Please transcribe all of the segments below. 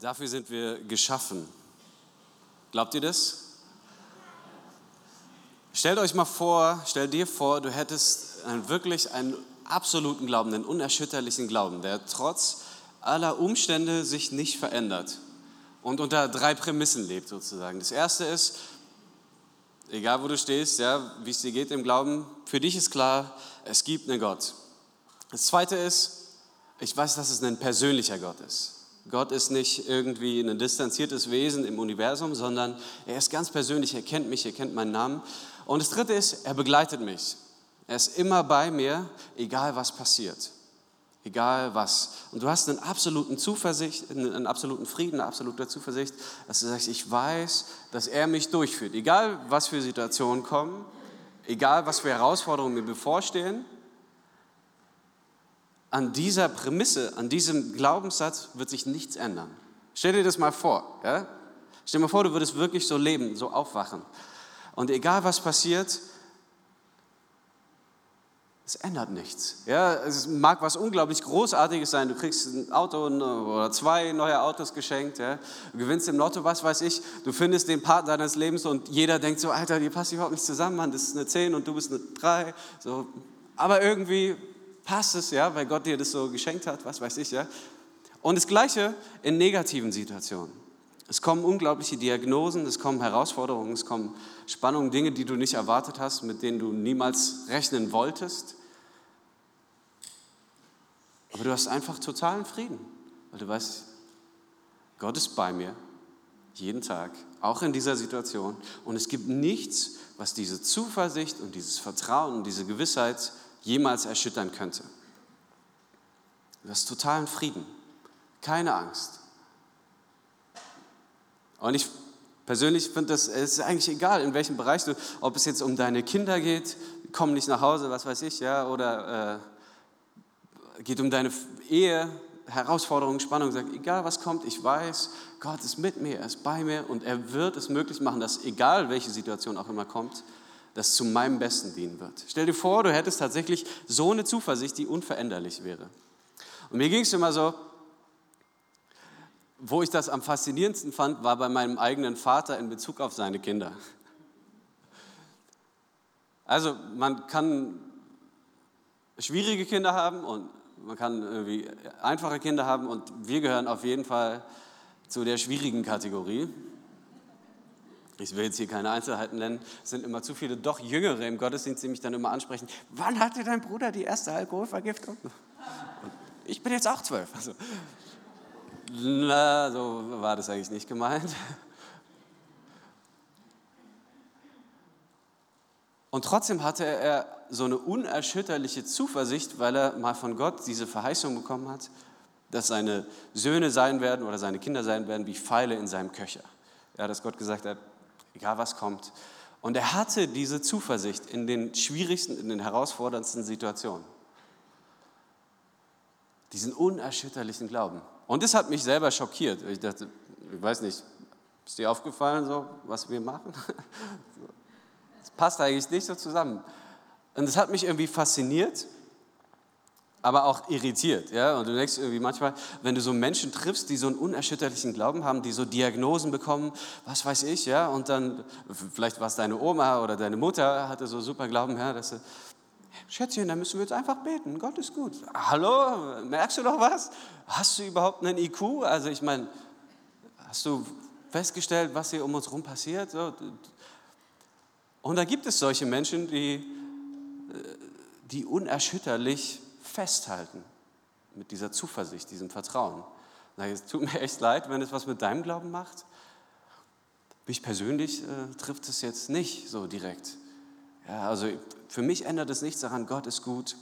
Dafür sind wir geschaffen. Glaubt ihr das? Stellt euch mal vor, stell dir vor, du hättest einen, wirklich einen absoluten Glauben, einen unerschütterlichen Glauben, der trotz aller Umstände sich nicht verändert und unter drei Prämissen lebt sozusagen. Das erste ist, egal wo du stehst, ja, wie es dir geht im Glauben, für dich ist klar, es gibt einen Gott. Das zweite ist, ich weiß, dass es ein persönlicher Gott ist. Gott ist nicht irgendwie ein distanziertes Wesen im Universum, sondern er ist ganz persönlich, er kennt mich, er kennt meinen Namen. Und das Dritte ist, er begleitet mich. Er ist immer bei mir, egal was passiert. Egal was. Und du hast einen absoluten Zuversicht, einen absoluten Frieden, eine absolute Zuversicht, dass du sagst, ich weiß, dass er mich durchführt. Egal was für Situationen kommen, egal was für Herausforderungen mir bevorstehen, an dieser Prämisse, an diesem Glaubenssatz wird sich nichts ändern. Stell dir das mal vor. Ja? Stell dir mal vor, du würdest wirklich so leben, so aufwachen. Und egal was passiert, es ändert nichts. Ja, es mag was unglaublich Großartiges sein. Du kriegst ein Auto oder zwei neue Autos geschenkt. Ja. Du gewinnst im Lotto, was weiß ich. Du findest den Partner deines Lebens und jeder denkt so, Alter, die passt überhaupt nicht zusammen, Mann. Das ist eine 10 und du bist eine 3. So. Aber irgendwie passt es, ja, weil Gott dir das so geschenkt hat, was weiß ich, ja. Und das Gleiche in negativen Situationen. Es kommen unglaubliche Diagnosen, es kommen Herausforderungen, es kommen Spannungen, Dinge, die du nicht erwartet hast, mit denen du niemals rechnen wolltest. Aber du hast einfach totalen Frieden, weil du weißt, Gott ist bei mir, jeden Tag, auch in dieser Situation. Und es gibt nichts, was diese Zuversicht und dieses Vertrauen und diese Gewissheit jemals erschüttern könnte. Du hast totalen Frieden, keine Angst. Und ich persönlich finde das, es ist eigentlich egal, in welchem Bereich du, ob es jetzt um deine Kinder geht, kommen nicht nach Hause, was weiß ich, ja, oder äh, geht um deine Ehe, Herausforderungen, Spannung, sag, egal was kommt, ich weiß, Gott ist mit mir, er ist bei mir und er wird es möglich machen, dass egal welche Situation auch immer kommt, das zu meinem Besten dienen wird. Stell dir vor, du hättest tatsächlich so eine Zuversicht, die unveränderlich wäre. Und mir ging es immer so, wo ich das am faszinierendsten fand, war bei meinem eigenen Vater in Bezug auf seine Kinder. Also man kann schwierige Kinder haben und man kann irgendwie einfache Kinder haben und wir gehören auf jeden Fall zu der schwierigen Kategorie. Ich will jetzt hier keine Einzelheiten nennen, es sind immer zu viele doch Jüngere im Gottesdienst, die mich dann immer ansprechen. Wann hatte dein Bruder die erste Alkoholvergiftung? Ich bin jetzt auch zwölf. Also, na, so war das eigentlich nicht gemeint. Und trotzdem hatte er so eine unerschütterliche Zuversicht, weil er mal von Gott diese Verheißung bekommen hat, dass seine Söhne sein werden oder seine Kinder sein werden wie Pfeile in seinem Köcher. Ja, dass Gott gesagt hat, egal was kommt. Und er hatte diese Zuversicht in den schwierigsten, in den herausforderndsten Situationen. Diesen unerschütterlichen Glauben. Und das hat mich selber schockiert. Ich dachte, ich weiß nicht, ist dir aufgefallen, so, was wir machen? Das passt eigentlich nicht so zusammen. Und das hat mich irgendwie fasziniert aber auch irritiert. Ja? Und du denkst irgendwie manchmal, wenn du so Menschen triffst, die so einen unerschütterlichen Glauben haben, die so Diagnosen bekommen, was weiß ich, ja, und dann, vielleicht war es deine Oma oder deine Mutter, hatte so super Glauben, ja, dass sie, Schätzchen, dann müssen wir jetzt einfach beten, Gott ist gut. Hallo, merkst du doch was? Hast du überhaupt einen IQ? Also ich meine, hast du festgestellt, was hier um uns herum passiert? Und da gibt es solche Menschen, die, die unerschütterlich festhalten mit dieser Zuversicht, diesem Vertrauen. Es tut mir echt leid, wenn es was mit deinem Glauben macht. Mich persönlich äh, trifft es jetzt nicht so direkt. Ja, also für mich ändert es nichts daran, Gott ist gut.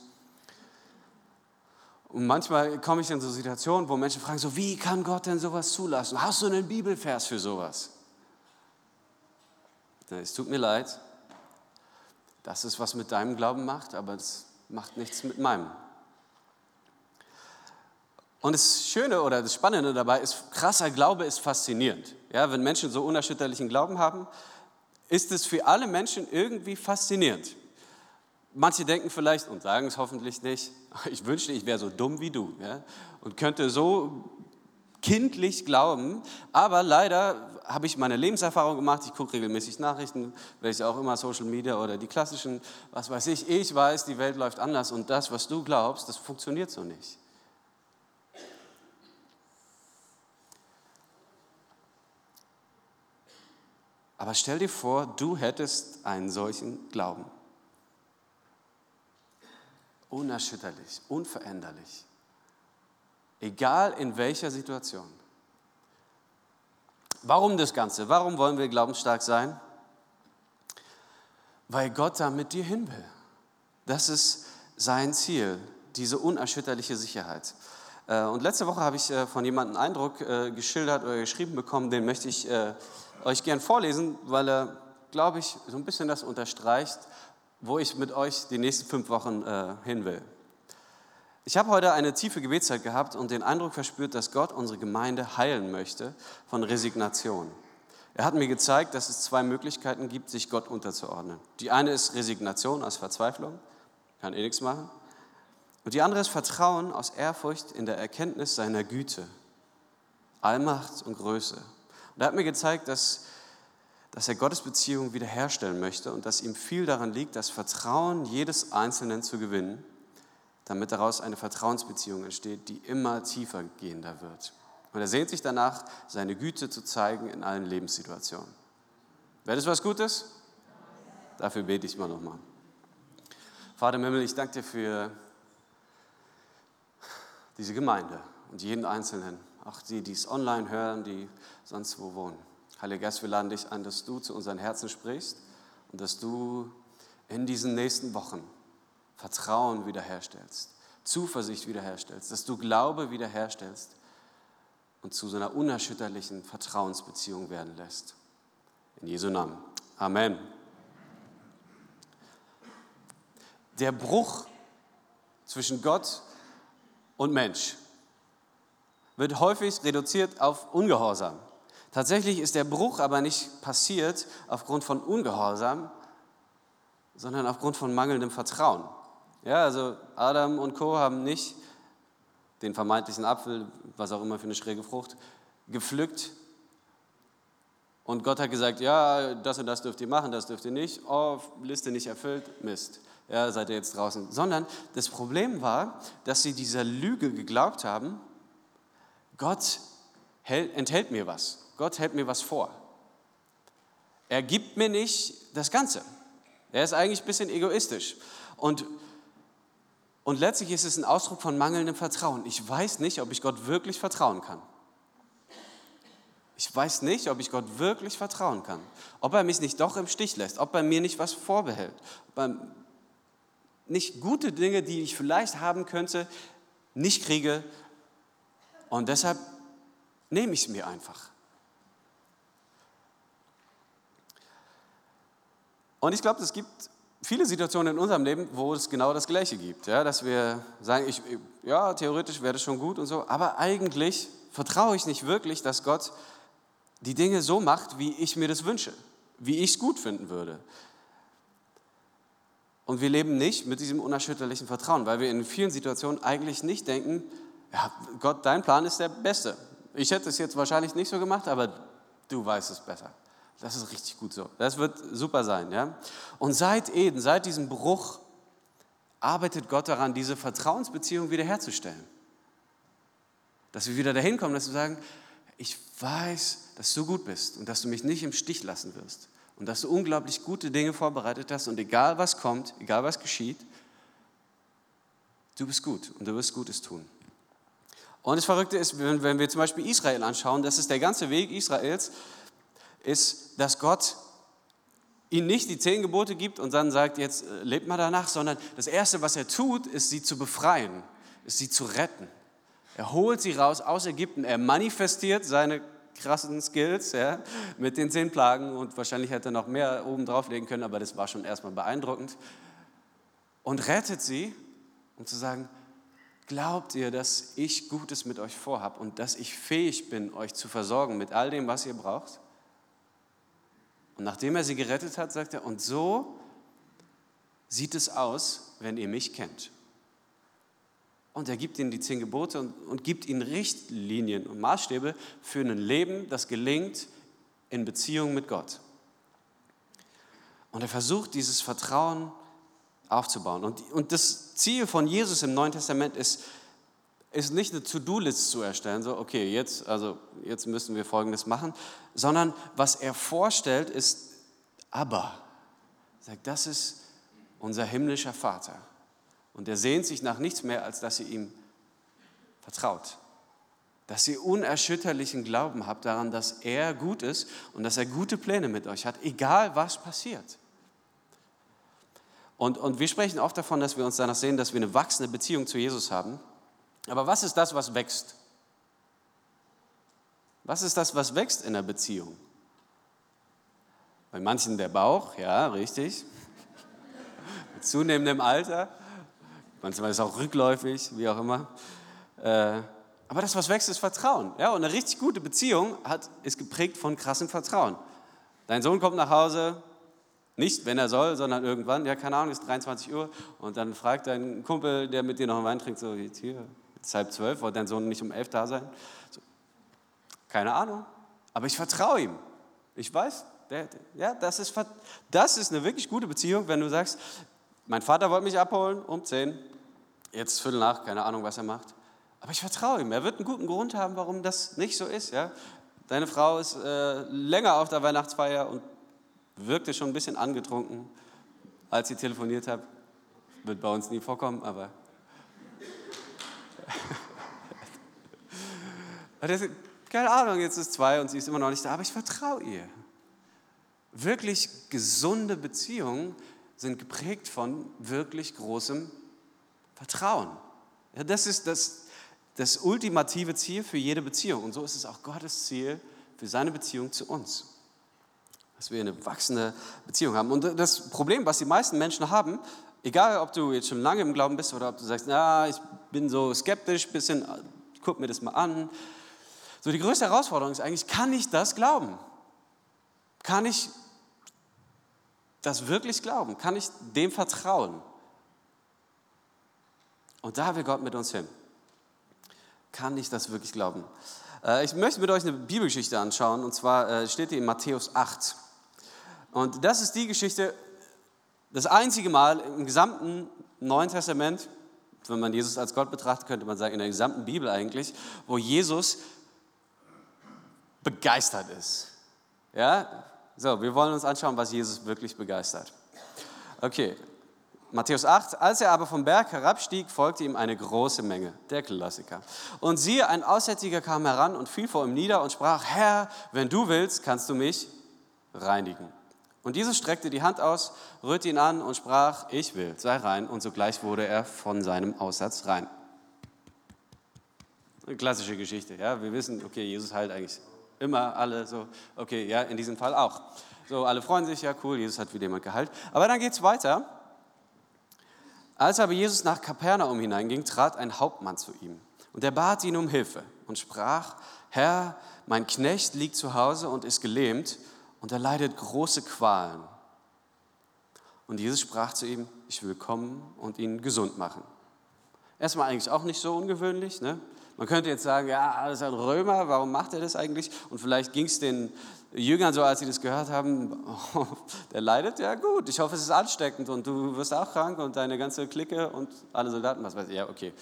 Und manchmal komme ich in so Situationen, wo Menschen fragen, so, wie kann Gott denn sowas zulassen? Hast du einen Bibelvers für sowas? Es tut mir leid, dass es was mit deinem Glauben macht, aber es macht nichts mit meinem. Und das Schöne oder das Spannende dabei ist, krasser Glaube ist faszinierend. Ja, wenn Menschen so unerschütterlichen Glauben haben, ist es für alle Menschen irgendwie faszinierend. Manche denken vielleicht und sagen es hoffentlich nicht, ich wünschte, ich wäre so dumm wie du ja, und könnte so kindlich glauben, aber leider habe ich meine Lebenserfahrung gemacht, ich gucke regelmäßig Nachrichten, welche auch immer, Social Media oder die klassischen, was weiß ich, ich weiß, die Welt läuft anders und das, was du glaubst, das funktioniert so nicht. Aber stell dir vor, du hättest einen solchen Glauben. Unerschütterlich, unveränderlich. Egal in welcher Situation. Warum das Ganze? Warum wollen wir glaubensstark sein? Weil Gott da mit dir hin will. Das ist sein Ziel, diese unerschütterliche Sicherheit. Äh, und letzte Woche habe ich äh, von jemandem einen Eindruck äh, geschildert oder geschrieben bekommen, den möchte ich euch gern vorlesen, weil er, glaube ich, so ein bisschen das unterstreicht, wo ich mit euch die nächsten fünf Wochen hin will. Ich habe heute eine tiefe Gebetszeit gehabt und den Eindruck verspürt, dass Gott unsere Gemeinde heilen möchte von Resignation. Er hat mir gezeigt, dass es zwei Möglichkeiten gibt, sich Gott unterzuordnen. Die eine ist Resignation aus Verzweiflung, kann eh nichts machen. Und die andere ist Vertrauen aus Ehrfurcht in der Erkenntnis seiner Güte, Allmacht und Größe. Und er hat mir gezeigt, dass, dass er Gottes Beziehung wiederherstellen möchte und dass ihm viel daran liegt, das Vertrauen jedes Einzelnen zu gewinnen damit daraus eine Vertrauensbeziehung entsteht, die immer tiefer gehender wird. Und er sehnt sich danach, seine Güte zu zeigen in allen Lebenssituationen. Wäre das was Gutes? Dafür bete ich mal nochmal. Vater im Himmel, ich danke dir für diese Gemeinde und jeden Einzelnen, auch die, die es online hören, die sonst wo wohnen. Heiliger Geist, wir laden dich an, dass du zu unseren Herzen sprichst und dass du in diesen nächsten Wochen Vertrauen wiederherstellst, Zuversicht wiederherstellst, dass du Glaube wiederherstellst und zu so einer unerschütterlichen Vertrauensbeziehung werden lässt. In Jesu Namen. Amen. Der Bruch zwischen Gott und Mensch wird häufig reduziert auf Ungehorsam. Tatsächlich ist der Bruch aber nicht passiert aufgrund von Ungehorsam, sondern aufgrund von mangelndem Vertrauen. Ja, also Adam und Co. haben nicht den vermeintlichen Apfel, was auch immer für eine schräge Frucht, gepflückt. Und Gott hat gesagt, ja, das und das dürft ihr machen, das dürft ihr nicht. Oh, Liste nicht erfüllt, Mist. Ja, seid ihr jetzt draußen. Sondern das Problem war, dass sie dieser Lüge geglaubt haben, Gott enthält mir was. Gott hält mir was vor. Er gibt mir nicht das Ganze. Er ist eigentlich ein bisschen egoistisch. Und und letztlich ist es ein Ausdruck von mangelndem Vertrauen. Ich weiß nicht, ob ich Gott wirklich vertrauen kann. Ich weiß nicht, ob ich Gott wirklich vertrauen kann. Ob er mich nicht doch im Stich lässt, ob er mir nicht was vorbehält, ob er nicht gute Dinge, die ich vielleicht haben könnte, nicht kriege. Und deshalb nehme ich es mir einfach. Und ich glaube, es gibt viele Situationen in unserem Leben, wo es genau das Gleiche gibt. Ja, dass wir sagen, ich, ja, theoretisch wäre das schon gut und so, aber eigentlich vertraue ich nicht wirklich, dass Gott die Dinge so macht, wie ich mir das wünsche, wie ich es gut finden würde. Und wir leben nicht mit diesem unerschütterlichen Vertrauen, weil wir in vielen Situationen eigentlich nicht denken, ja, Gott, dein Plan ist der beste. Ich hätte es jetzt wahrscheinlich nicht so gemacht, aber du weißt es besser. Das ist richtig gut so. Das wird super sein. Ja? Und seit Eden, seit diesem Bruch, arbeitet Gott daran, diese Vertrauensbeziehung wiederherzustellen. Dass wir wieder dahin kommen, dass wir sagen, ich weiß, dass du gut bist und dass du mich nicht im Stich lassen wirst und dass du unglaublich gute Dinge vorbereitet hast und egal was kommt, egal was geschieht, du bist gut und du wirst Gutes tun. Und das Verrückte ist, wenn wir zum Beispiel Israel anschauen, das ist der ganze Weg Israels, ist, dass Gott ihnen nicht die zehn Gebote gibt und dann sagt, jetzt äh, lebt mal danach, sondern das Erste, was er tut, ist sie zu befreien, ist sie zu retten. Er holt sie raus aus Ägypten, er manifestiert seine krassen Skills ja, mit den zehn Plagen und wahrscheinlich hätte er noch mehr oben drauflegen können, aber das war schon erstmal beeindruckend. Und rettet sie, um zu sagen, glaubt ihr, dass ich Gutes mit euch vorhabe und dass ich fähig bin, euch zu versorgen mit all dem, was ihr braucht? Und nachdem er sie gerettet hat, sagt er, und so sieht es aus, wenn ihr mich kennt. und er gibt ihnen die zehn Gebote und, und gibt ihnen Richtlinien und Maßstäbe für ein Leben, das gelingt in Beziehung mit Gott. Und er versucht, dieses Vertrauen aufzubauen. Und, und das Ziel von Jesus im Neuen Testament ist, ist nicht eine To-Do-List zu erstellen, so, okay, jetzt, also, jetzt müssen wir Folgendes machen, sondern was er vorstellt, ist aber. Er sagt, das ist unser himmlischer Vater. Und er sehnt sich nach nichts mehr, als dass ihr ihm vertraut. Dass ihr unerschütterlichen Glauben habt daran, dass er gut ist und dass er gute Pläne mit euch hat, egal was passiert. Und, und wir sprechen oft davon, dass wir uns danach sehen, dass wir eine wachsende Beziehung zu Jesus haben. Aber was ist das, was wächst? Was ist das, was wächst in der Beziehung? Bei manchen der Bauch, ja, richtig. Mit zunehmendem Alter. Manchmal ist es auch rückläufig, wie auch immer. Äh, aber das, was wächst, ist Vertrauen. Ja, und eine richtig gute Beziehung hat, ist geprägt von krassem Vertrauen. Dein Sohn kommt nach Hause, nicht, wenn er soll, sondern irgendwann, ja, keine Ahnung, ist 23 Uhr und dann fragt dein Kumpel, der mit dir noch einen Wein trinkt, so, jetzt hier, ist halb zwölf, wollte dein Sohn nicht um elf da sein? So, keine Ahnung, aber ich vertraue ihm. Ich weiß, der, ja, das ist, das ist eine wirklich gute Beziehung, wenn du sagst, mein Vater wollte mich abholen um zehn, jetzt Viertel nach, keine Ahnung, was er macht. Aber ich vertraue ihm. Er wird einen guten Grund haben, warum das nicht so ist. Ja? Deine Frau ist äh, länger auf der Weihnachtsfeier und wirkte schon ein bisschen angetrunken, als sie telefoniert hat. Wird bei uns nie vorkommen, aber. keine Ahnung, jetzt ist zwei und sie ist immer noch nicht da, aber ich vertraue ihr. Wirklich gesunde Beziehungen sind geprägt von wirklich großem Vertrauen. Ja, das ist das, das ultimative Ziel für jede Beziehung. Und so ist es auch Gottes Ziel für seine Beziehung zu uns dass wir eine wachsende Beziehung haben. Und das Problem, was die meisten Menschen haben, egal ob du jetzt schon lange im Glauben bist oder ob du sagst, na, ich bin so skeptisch, bisschen, guck mir das mal an. So die größte Herausforderung ist eigentlich, kann ich das glauben? Kann ich das wirklich glauben? Kann ich dem vertrauen? Und da will Gott mit uns hin. Kann ich das wirklich glauben? Äh, ich möchte mit euch eine Bibelgeschichte anschauen, und zwar äh, steht die in Matthäus 8. Und das ist die Geschichte, das einzige Mal im gesamten Neuen Testament, wenn man Jesus als Gott betrachtet, könnte man sagen, in der gesamten Bibel eigentlich, wo Jesus begeistert ist. Ja? So, wir wollen uns anschauen, was Jesus wirklich begeistert. Okay, Matthäus 8, als er aber vom Berg herabstieg, folgte ihm eine große Menge, der Klassiker. Und siehe, ein Aussätziger kam heran und fiel vor ihm nieder und sprach, Herr, wenn du willst, kannst du mich reinigen. Und Jesus streckte die Hand aus, rührte ihn an und sprach, ich will, sei rein. Und sogleich wurde er von seinem Aussatz rein. Eine klassische Geschichte. Ja? Wir wissen, okay, Jesus heilt eigentlich immer alle so. Okay, ja, in diesem Fall auch. So, alle freuen sich, ja, cool, Jesus hat wieder jemand geheilt. Aber dann geht es weiter. Als aber Jesus nach Kapernaum hineinging, trat ein Hauptmann zu ihm. Und er bat ihn um Hilfe und sprach, Herr, mein Knecht liegt zu Hause und ist gelähmt und er leidet große Qualen. Und Jesus sprach zu ihm, ich will kommen und ihn gesund machen. Erstmal eigentlich auch nicht so ungewöhnlich. Ne? Man könnte jetzt sagen, ja, das ist ein Römer, warum macht er das eigentlich? Und vielleicht ging es den Jüngern so, als sie das gehört haben, oh, der leidet, ja gut, ich hoffe, es ist ansteckend und du wirst auch krank und deine ganze Clique und alle Soldaten, was weiß ich, ja, okay.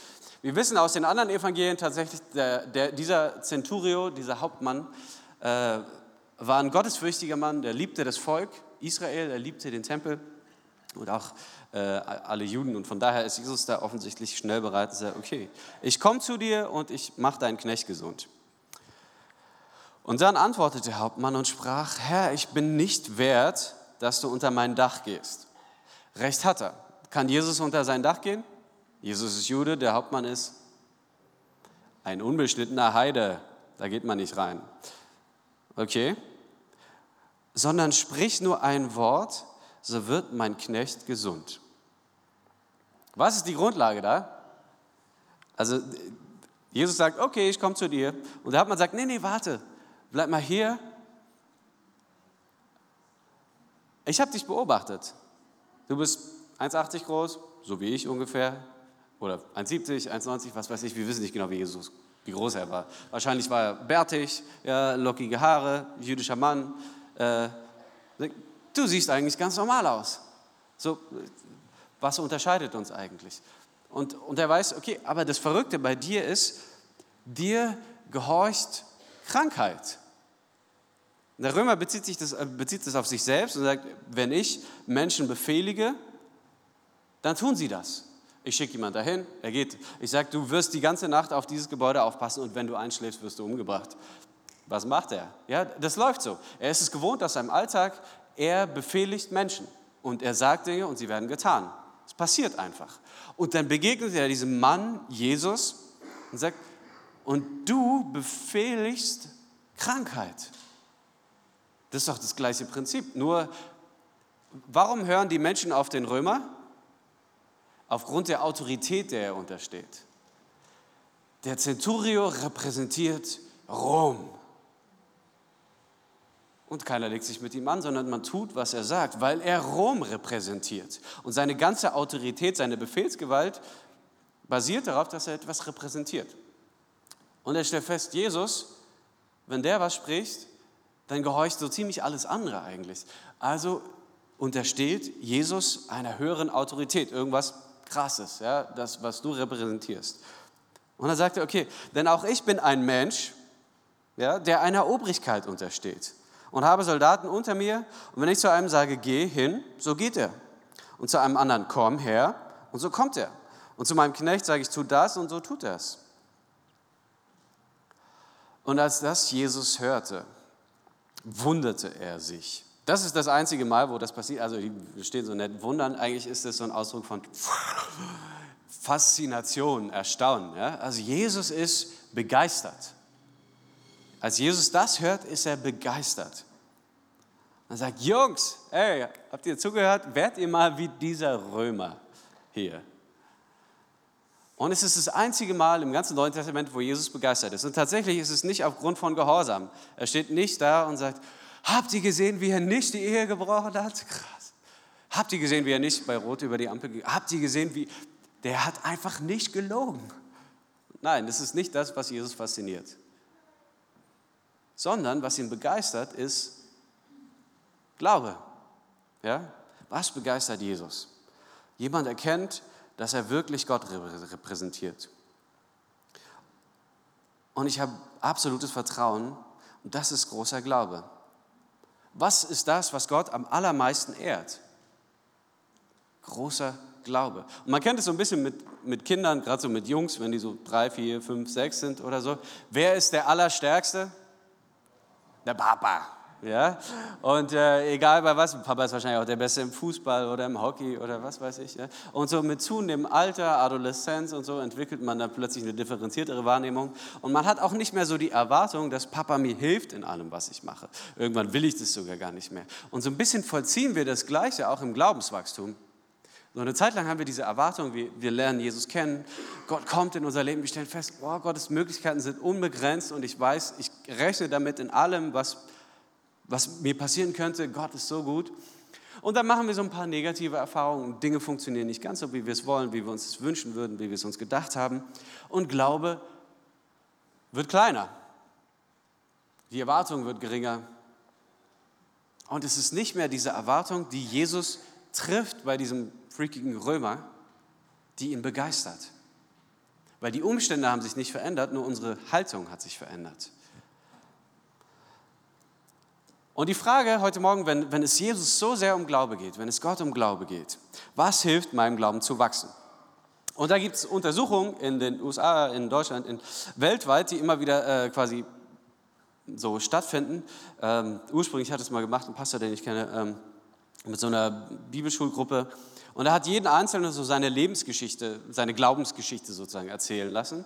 Wir wissen aus den anderen Evangelien tatsächlich, der, der, dieser Centurio, dieser Hauptmann, äh, war ein gottesfürchtiger Mann, der liebte das Volk Israel, er liebte den Tempel und auch äh, alle Juden. Und von daher ist Jesus da offensichtlich schnell bereit und sagt, okay, ich komme zu dir und ich mache deinen Knecht gesund. Und dann antwortete der Hauptmann und sprach, Herr, ich bin nicht wert, dass du unter mein Dach gehst. Recht hat er. Kann Jesus unter sein Dach gehen? Jesus ist Jude, der Hauptmann ist ein unbeschnittener Heide. Da geht man nicht rein okay? Sondern sprich nur ein Wort, so wird mein Knecht gesund. Was ist die Grundlage da? Also Jesus sagt, okay, ich komme zu dir. Und der Hauptmann sagt, nee, nee, warte, bleib mal hier. Ich habe dich beobachtet. Du bist 1,80 groß, so wie ich ungefähr, oder 1,70, 1,90, was weiß ich, wir wissen nicht genau, wie Jesus, wie groß er war. Wahrscheinlich war er bärtig, ja, lockige Haare, jüdischer Mann. Äh, du siehst eigentlich ganz normal aus. So, was unterscheidet uns eigentlich? Und, und er weiß, okay, aber das Verrückte bei dir ist, dir gehorcht Krankheit. Der Römer bezieht, sich das, äh, bezieht das auf sich selbst und sagt, wenn ich Menschen befehlige, dann tun sie das. Ich schicke jemanden dahin, er geht. Ich sage, du wirst die ganze Nacht auf dieses Gebäude aufpassen und wenn du einschläfst, wirst du umgebracht. Was macht er? Ja, das läuft so. Er ist es gewohnt aus seinem Alltag, er befehligt Menschen und er sagt Dinge und sie werden getan. Es passiert einfach. Und dann begegnet er diesem Mann, Jesus, und sagt, und du befehligst Krankheit. Das ist doch das gleiche Prinzip. Nur, warum hören die Menschen auf den Römer? Aufgrund der Autorität, der er untersteht. Der Centurio repräsentiert Rom. Und keiner legt sich mit ihm an, sondern man tut, was er sagt, weil er Rom repräsentiert. Und seine ganze Autorität, seine Befehlsgewalt basiert darauf, dass er etwas repräsentiert. Und er stellt fest, Jesus, wenn der was spricht, dann gehorcht so ziemlich alles andere eigentlich. Also untersteht Jesus einer höheren Autorität, irgendwas Krasses, ja, das, was du repräsentierst. Und er, okay, denn auch ich bin ein Mensch, ja, der einer Obrigkeit untersteht und habe Soldaten unter mir. Und wenn ich zu einem sage, geh hin, so geht er. Und zu einem anderen, komm her, und so kommt er. Und zu meinem Knecht sage ich, tu das, und so tut er es. Und als das Jesus hörte, wunderte er sich. Das ist das einzige Mal, wo das passiert. Also, wir stehen so nett wundern. Eigentlich ist das so ein Ausdruck von Faszination, Erstaunen. Ja? Also, Jesus ist begeistert. Als Jesus das hört, ist er begeistert. Er sagt: Jungs, hey, habt ihr zugehört? Werdet ihr mal wie dieser Römer hier. Und es ist das einzige Mal im ganzen Neuen Testament, wo Jesus begeistert ist. Und tatsächlich ist es nicht aufgrund von Gehorsam. Er steht nicht da und sagt, Habt ihr gesehen, wie er nicht die Ehe gebrochen hat? Krass. Habt ihr gesehen, wie er nicht bei Rot über die Ampel ging? Habt ihr gesehen, wie der hat einfach nicht gelogen? Nein, das ist nicht das, was Jesus fasziniert. Sondern was ihn begeistert, ist Glaube. Ja? Was begeistert Jesus? Jemand erkennt, dass er wirklich Gott repräsentiert. Und ich habe absolutes Vertrauen und das ist großer Glaube. Was ist das, was Gott am allermeisten ehrt? Großer Glaube. Und man kennt es so ein bisschen mit, mit Kindern, gerade so mit Jungs, wenn die so drei, vier, fünf, sechs sind oder so. Wer ist der Allerstärkste? Der Papa. Ja? Und äh, egal bei was, Papa ist wahrscheinlich auch der Beste im Fußball oder im Hockey oder was weiß ich. Ja? Und so mit zunehmendem Alter, Adoleszenz und so entwickelt man dann plötzlich eine differenziertere Wahrnehmung. Und man hat auch nicht mehr so die Erwartung, dass Papa mir hilft in allem, was ich mache. Irgendwann will ich das sogar gar nicht mehr. Und so ein bisschen vollziehen wir das Gleiche auch im Glaubenswachstum. So eine Zeit lang haben wir diese Erwartung, wir, wir lernen Jesus kennen, Gott kommt in unser Leben, wir stellen fest, oh, Gottes Möglichkeiten sind unbegrenzt und ich weiß, ich rechne damit in allem, was was mir passieren könnte. Gott ist so gut. Und dann machen wir so ein paar negative Erfahrungen. Dinge funktionieren nicht ganz so, wie wir es wollen, wie wir uns es wünschen würden, wie wir es uns gedacht haben. Und Glaube wird kleiner. Die Erwartung wird geringer. Und es ist nicht mehr diese Erwartung, die Jesus trifft bei diesem freakigen Römer, die ihn begeistert. Weil die Umstände haben sich nicht verändert, nur unsere Haltung hat sich verändert. Und die Frage heute Morgen, wenn, wenn es Jesus so sehr um Glaube geht, wenn es Gott um Glaube geht, was hilft meinem Glauben zu wachsen? Und da gibt es Untersuchungen in den USA, in Deutschland, in, weltweit, die immer wieder äh, quasi so stattfinden. Ähm, ursprünglich hat es mal gemacht ein Pastor, den ich kenne, ähm, mit so einer Bibelschulgruppe. Und er hat jeden Einzelnen so seine Lebensgeschichte, seine Glaubensgeschichte sozusagen erzählen lassen.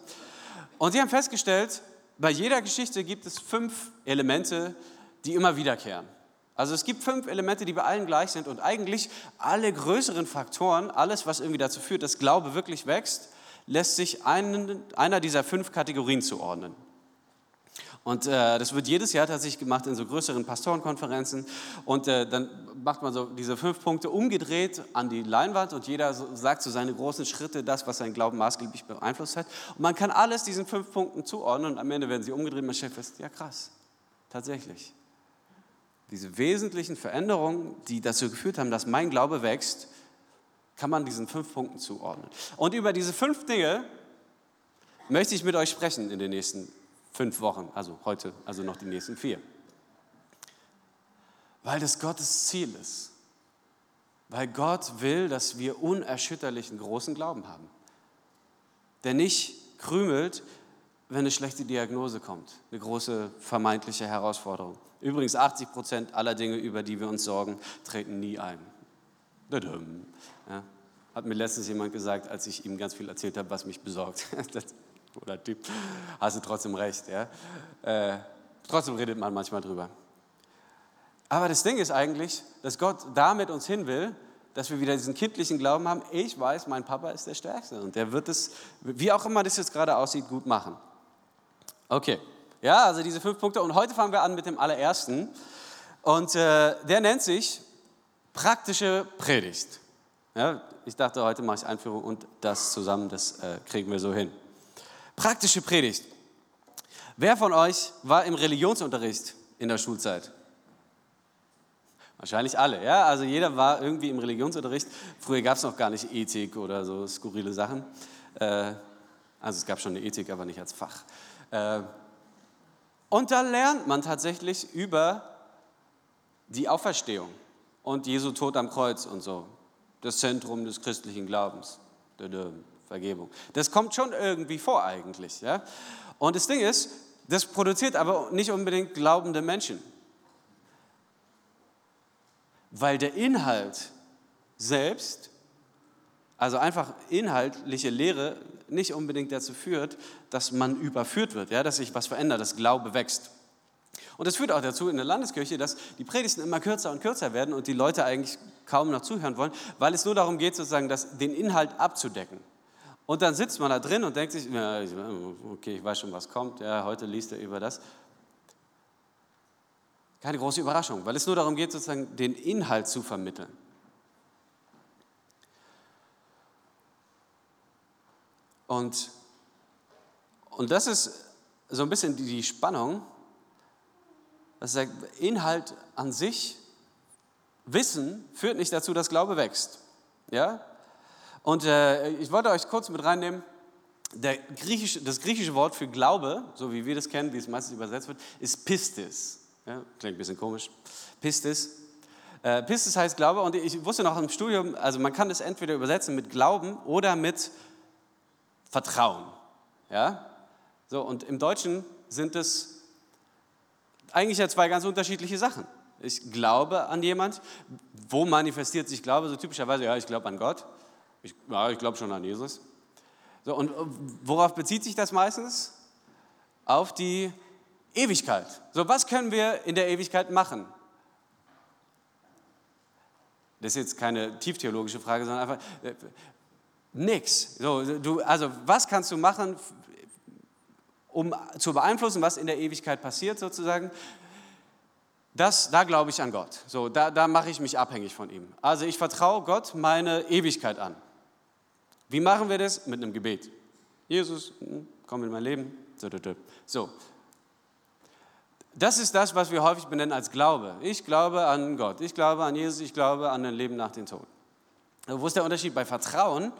Und sie haben festgestellt, bei jeder Geschichte gibt es fünf Elemente, die immer wiederkehren. Also es gibt fünf Elemente, die bei allen gleich sind und eigentlich alle größeren Faktoren, alles, was irgendwie dazu führt, dass Glaube wirklich wächst, lässt sich einen, einer dieser fünf Kategorien zuordnen. Und äh, das wird jedes Jahr tatsächlich gemacht in so größeren Pastorenkonferenzen. Und äh, dann macht man so diese fünf Punkte umgedreht an die Leinwand und jeder so, sagt so seine großen Schritte, das, was seinen Glauben maßgeblich beeinflusst hat. Und man kann alles diesen fünf Punkten zuordnen und am Ende werden sie umgedreht und man stellt fest, ja krass, tatsächlich. Diese wesentlichen Veränderungen, die dazu geführt haben, dass mein Glaube wächst, kann man diesen fünf Punkten zuordnen. Und über diese fünf Dinge möchte ich mit euch sprechen in den nächsten fünf Wochen, also heute, also noch die nächsten vier. Weil das Gottes Ziel ist. Weil Gott will, dass wir unerschütterlichen großen Glauben haben. Der nicht krümelt, wenn eine schlechte Diagnose kommt, eine große vermeintliche Herausforderung. Übrigens, 80 Prozent aller Dinge, über die wir uns sorgen, treten nie ein. Ja, hat mir letztens jemand gesagt, als ich ihm ganz viel erzählt habe, was mich besorgt. Oder Typ, hast du trotzdem recht. Ja? Äh, trotzdem redet man manchmal drüber. Aber das Ding ist eigentlich, dass Gott damit uns hin will, dass wir wieder diesen kindlichen Glauben haben, ich weiß, mein Papa ist der Stärkste und der wird es, wie auch immer das jetzt gerade aussieht, gut machen. Okay, ja, also diese fünf Punkte und heute fangen wir an mit dem allerersten und äh, der nennt sich praktische Predigt. Ja, ich dachte, heute mache ich Einführung und das zusammen, das äh, kriegen wir so hin. Praktische Predigt. Wer von euch war im Religionsunterricht in der Schulzeit? Wahrscheinlich alle, ja. Also jeder war irgendwie im Religionsunterricht. Früher gab es noch gar nicht Ethik oder so skurrile Sachen. Äh, also es gab schon eine Ethik, aber nicht als Fach. Äh, und da lernt man tatsächlich über die Auferstehung und Jesu Tod am Kreuz und so. Das Zentrum des christlichen Glaubens. Vergebung. Das kommt schon irgendwie vor eigentlich. Ja? Und das Ding ist, das produziert aber nicht unbedingt glaubende Menschen. Weil der Inhalt selbst, also einfach inhaltliche Lehre, nicht unbedingt dazu führt, dass man überführt wird, ja, dass sich was verändert, dass Glaube wächst. Und das führt auch dazu in der Landeskirche, dass die Predigten immer kürzer und kürzer werden und die Leute eigentlich kaum noch zuhören wollen, weil es nur darum geht, sozusagen das, den Inhalt abzudecken. Und dann sitzt man da drin und denkt sich, okay, ich weiß schon, was kommt. Ja, heute liest er über das. Keine große Überraschung, weil es nur darum geht, sozusagen den Inhalt zu vermitteln. Und, und das ist so ein bisschen die Spannung, dass der Inhalt an sich, Wissen, führt nicht dazu, dass Glaube wächst. Ja? Und äh, ich wollte euch kurz mit reinnehmen, griechische, das griechische Wort für Glaube, so wie wir das kennen, wie es meistens übersetzt wird, ist Pistis. Ja, klingt ein bisschen komisch. Pistis. Äh, Pistis heißt Glaube und ich wusste noch im Studium, also man kann das entweder übersetzen mit Glauben oder mit Vertrauen. Ja? So, und im Deutschen sind es eigentlich ja zwei ganz unterschiedliche Sachen. Ich glaube an jemand. Wo manifestiert sich Glaube? So typischerweise, ja, ich glaube an Gott. Ich, ja, ich glaube schon an Jesus. So, und worauf bezieht sich das meistens? Auf die Ewigkeit. So, was können wir in der Ewigkeit machen? Das ist jetzt keine tieftheologische Frage, sondern einfach äh, nix. So, du, also, was kannst du machen, um zu beeinflussen, was in der Ewigkeit passiert, sozusagen? Das, da glaube ich an Gott. So, da, da mache ich mich abhängig von ihm. Also ich vertraue Gott meine Ewigkeit an. Wie machen wir das? Mit einem Gebet. Jesus, hm, komm in mein Leben. So. Das ist das, was wir häufig benennen als Glaube. Ich glaube an Gott, ich glaube an Jesus, ich glaube an ein Leben nach dem Tod. Wo ist der Unterschied bei Vertrauen?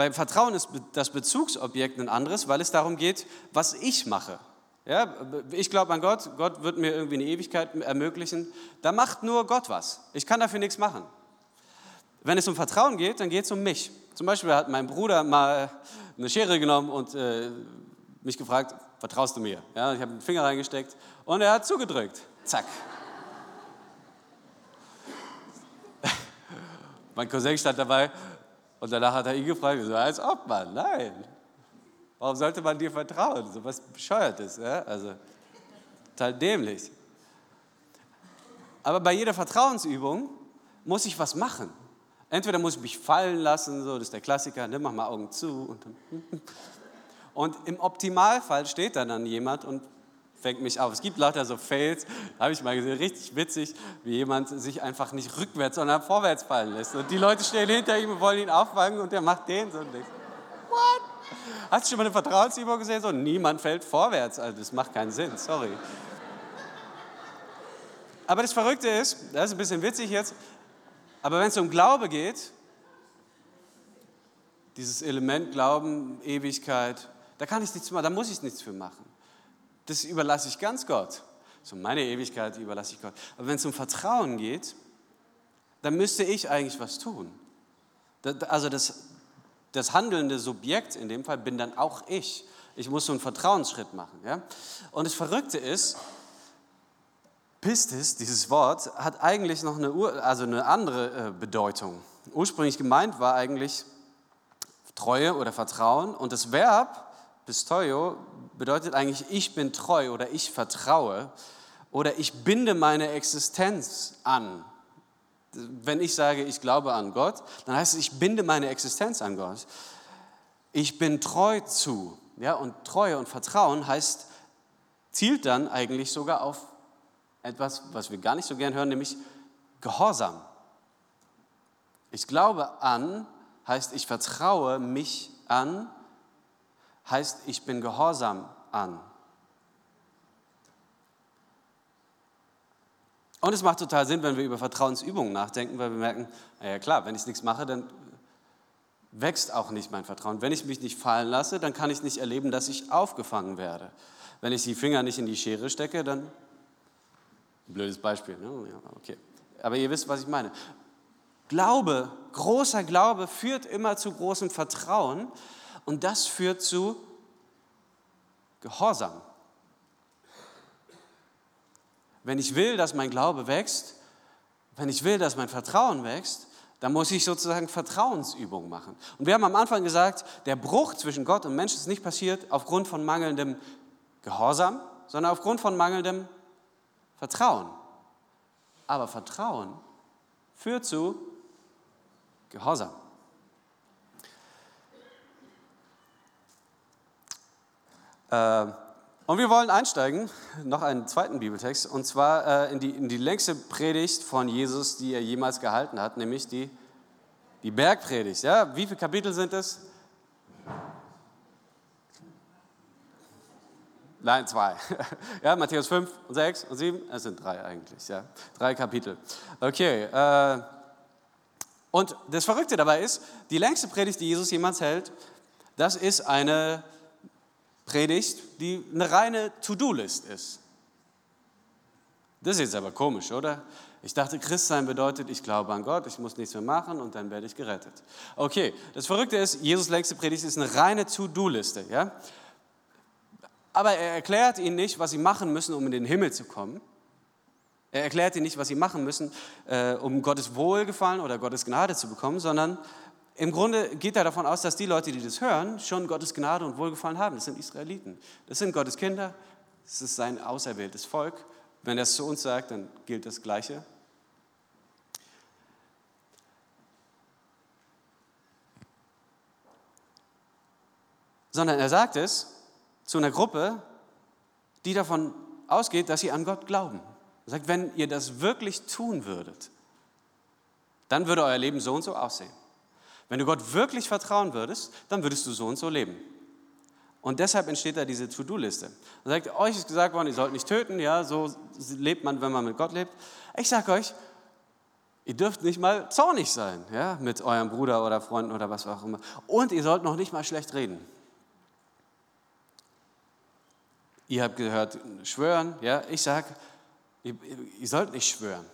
Beim Vertrauen ist das Bezugsobjekt ein anderes, weil es darum geht, was ich mache. Ja, ich glaube an Gott, Gott wird mir irgendwie eine Ewigkeit ermöglichen. Da macht nur Gott was. Ich kann dafür nichts machen. Wenn es um Vertrauen geht, dann geht es um mich. Zum Beispiel hat mein Bruder mal eine Schere genommen und äh, mich gefragt, vertraust du mir? Ja, ich habe den Finger reingesteckt und er hat zugedrückt. Zack. mein Cousin stand dabei und danach hat er ihn gefragt, so, als ob man, nein. Warum sollte man dir vertrauen? So was Bescheuertes, ja? also total dämlich. Aber bei jeder Vertrauensübung muss ich was machen. Entweder muss ich mich fallen lassen, so, das ist der Klassiker, ne, mach mal Augen zu. Und, und im Optimalfall steht da dann jemand und fängt mich auf. Es gibt lauter so Fails, habe ich mal gesehen, richtig witzig, wie jemand sich einfach nicht rückwärts, sondern vorwärts fallen lässt. Und die Leute stehen hinter ihm und wollen ihn auffangen und er macht den so und denkt, what? Hast du schon mal eine Vertrauensübung gesehen? So, niemand fällt vorwärts. Also das macht keinen Sinn, sorry. Aber das Verrückte ist, das ist ein bisschen witzig jetzt, aber wenn es um Glaube geht, dieses Element Glauben, Ewigkeit, da kann ich nichts machen, da muss ich nichts für machen. Das überlasse ich ganz Gott. So meine Ewigkeit überlasse ich Gott. Aber wenn es um Vertrauen geht, dann müsste ich eigentlich was tun. Also das, das handelnde Subjekt in dem Fall bin dann auch ich. Ich muss so einen Vertrauensschritt machen. Ja? Und das Verrückte ist, Pistis, dieses Wort, hat eigentlich noch eine, also eine andere äh, Bedeutung. Ursprünglich gemeint war eigentlich Treue oder Vertrauen und das Verb pistoio bedeutet eigentlich ich bin treu oder ich vertraue oder ich binde meine Existenz an. Wenn ich sage, ich glaube an Gott, dann heißt es, ich binde meine Existenz an Gott. Ich bin treu zu. Ja, und Treue und Vertrauen heißt, zielt dann eigentlich sogar auf etwas, was wir gar nicht so gern hören, nämlich Gehorsam. Ich glaube an heißt, ich vertraue mich an, heißt, ich bin gehorsam an. Und es macht total Sinn, wenn wir über Vertrauensübungen nachdenken, weil wir merken, naja klar, wenn ich nichts mache, dann wächst auch nicht mein Vertrauen. Wenn ich mich nicht fallen lasse, dann kann ich nicht erleben, dass ich aufgefangen werde. Wenn ich die Finger nicht in die Schere stecke, dann Blödes Beispiel, ne? Ja, okay. Aber ihr wisst, was ich meine. Glaube, großer Glaube führt immer zu großem Vertrauen und das führt zu Gehorsam. Wenn ich will, dass mein Glaube wächst, wenn ich will, dass mein Vertrauen wächst, dann muss ich sozusagen Vertrauensübungen machen. Und wir haben am Anfang gesagt, der Bruch zwischen Gott und Mensch ist nicht passiert aufgrund von mangelndem Gehorsam, sondern aufgrund von mangelndem Vertrauen. Aber Vertrauen führt zu Gehorsam. Und wir wollen einsteigen, noch einen zweiten Bibeltext, und zwar äh, in, die, in die längste Predigt von Jesus, die er jemals gehalten hat, nämlich die, die Bergpredigt. Ja? Wie viele Kapitel sind es? Nein, zwei. Ja, Matthäus 5 und 6 und 7, es sind drei eigentlich, ja. Drei Kapitel. Okay. Äh, und das Verrückte dabei ist, die längste Predigt, die Jesus jemals hält, das ist eine Predigt, die eine reine To-Do-List ist. Das ist jetzt aber komisch, oder? Ich dachte, Christsein bedeutet, ich glaube an Gott, ich muss nichts mehr machen und dann werde ich gerettet. Okay, das Verrückte ist, Jesus längste Predigt ist eine reine To-Do-Liste. Ja? Aber er erklärt ihnen nicht, was sie machen müssen, um in den Himmel zu kommen. Er erklärt ihnen nicht, was sie machen müssen, äh, um Gottes Wohlgefallen oder Gottes Gnade zu bekommen, sondern im Grunde geht er davon aus, dass die Leute, die das hören, schon Gottes Gnade und Wohlgefallen haben. Das sind Israeliten. Das sind Gottes Kinder. Das ist sein auserwähltes Volk. Wenn er es zu uns sagt, dann gilt das Gleiche. Sondern er sagt es zu einer Gruppe, die davon ausgeht, dass sie an Gott glauben. Er sagt, wenn ihr das wirklich tun würdet, dann würde euer Leben so und so aussehen. Wenn du Gott wirklich vertrauen würdest, dann würdest du so und so leben. Und deshalb entsteht da diese To-Do-Liste. Sagt, euch ist gesagt worden, ihr sollt nicht töten, ja, so lebt man, wenn man mit Gott lebt. Ich sage euch, ihr dürft nicht mal zornig sein, ja, mit eurem Bruder oder Freunden oder was auch immer. Und ihr sollt noch nicht mal schlecht reden. Ihr habt gehört, schwören. Ja, ich sage, ihr, ihr sollt nicht schwören,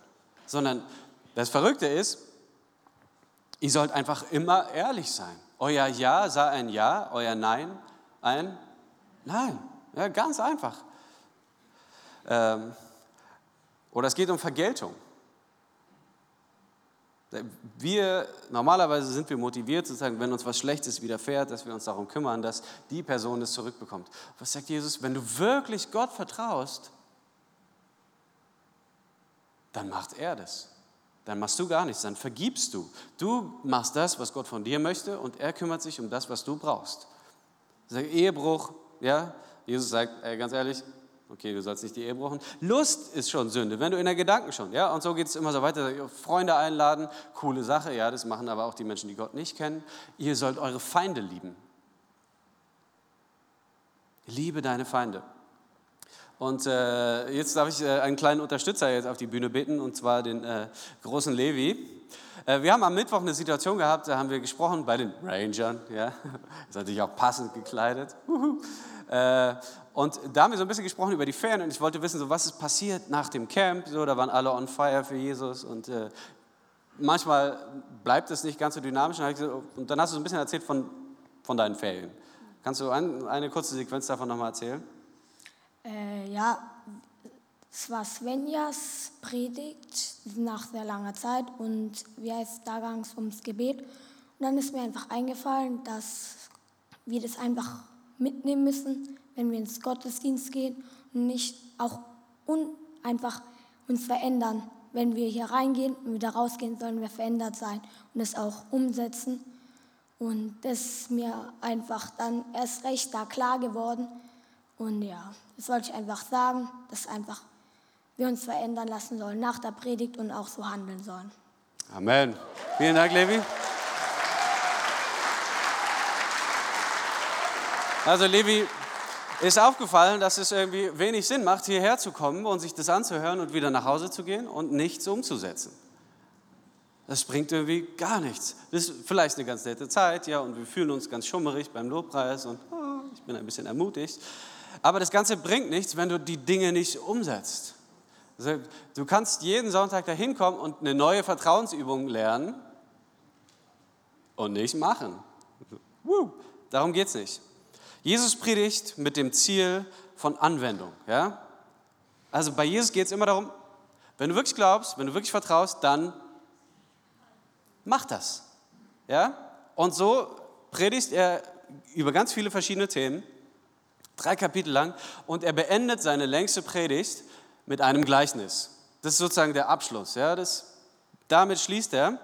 sondern das Verrückte ist, ihr sollt einfach immer ehrlich sein. Euer Ja sei ein Ja, euer Nein ein Nein. Ja, ganz einfach. Ähm, oder es geht um Vergeltung. Wir, normalerweise sind wir motiviert, sozusagen, wenn uns was Schlechtes widerfährt, dass wir uns darum kümmern, dass die Person es zurückbekommt. Was sagt Jesus? Wenn du wirklich Gott vertraust, dann macht er das. Dann machst du gar nichts, dann vergibst du. Du machst das, was Gott von dir möchte und er kümmert sich um das, was du brauchst. Sag, Ehebruch, ja, Jesus sagt, ey, ganz ehrlich, Okay, du sollst nicht die Ehe brauchen. Lust ist schon Sünde, wenn du in der Gedanken schon, ja. Und so geht es immer so weiter. Freunde einladen, coole Sache, ja, das machen aber auch die Menschen, die Gott nicht kennen. Ihr sollt eure Feinde lieben. Liebe deine Feinde. Und äh, jetzt darf ich äh, einen kleinen Unterstützer jetzt auf die Bühne bitten, und zwar den äh, großen Levi. Äh, wir haben am Mittwoch eine Situation gehabt, da haben wir gesprochen bei den Rangern, ja, ist natürlich auch passend gekleidet. Äh, und da haben wir so ein bisschen gesprochen über die Ferien und ich wollte wissen, so, was ist passiert nach dem Camp. So, da waren alle on fire für Jesus und äh, manchmal bleibt es nicht ganz so dynamisch. Und dann hast du so ein bisschen erzählt von, von deinen Ferien. Kannst du ein, eine kurze Sequenz davon nochmal erzählen? Äh, ja, es war Svenjas Predigt nach sehr langer Zeit und wie heißt, da ging es ums Gebet. Und dann ist mir einfach eingefallen, dass wir das einfach mitnehmen müssen, wenn wir ins Gottesdienst gehen und nicht auch un einfach uns verändern. Wenn wir hier reingehen und wieder rausgehen, sollen wir verändert sein und es auch umsetzen. Und das ist mir einfach dann erst recht da klar geworden. Und ja, das wollte ich einfach sagen, dass einfach wir uns verändern lassen sollen nach der Predigt und auch so handeln sollen. Amen. Vielen Dank, Levi. Also Levi ist aufgefallen, dass es irgendwie wenig Sinn macht, hierher zu kommen und sich das anzuhören und wieder nach Hause zu gehen und nichts umzusetzen. Das bringt irgendwie gar nichts. Das ist vielleicht eine ganz nette Zeit, ja, und wir fühlen uns ganz schummerig beim Lobpreis und oh, ich bin ein bisschen ermutigt. Aber das Ganze bringt nichts, wenn du die Dinge nicht umsetzt. Also, du kannst jeden Sonntag dahin kommen und eine neue Vertrauensübung lernen und nicht machen. Darum geht es nicht. Jesus predigt mit dem Ziel von Anwendung. Ja? Also bei Jesus geht es immer darum, wenn du wirklich glaubst, wenn du wirklich vertraust, dann mach das. Ja? Und so predigt er über ganz viele verschiedene Themen, drei Kapitel lang, und er beendet seine längste Predigt mit einem Gleichnis. Das ist sozusagen der Abschluss. Ja? Das, damit schließt er.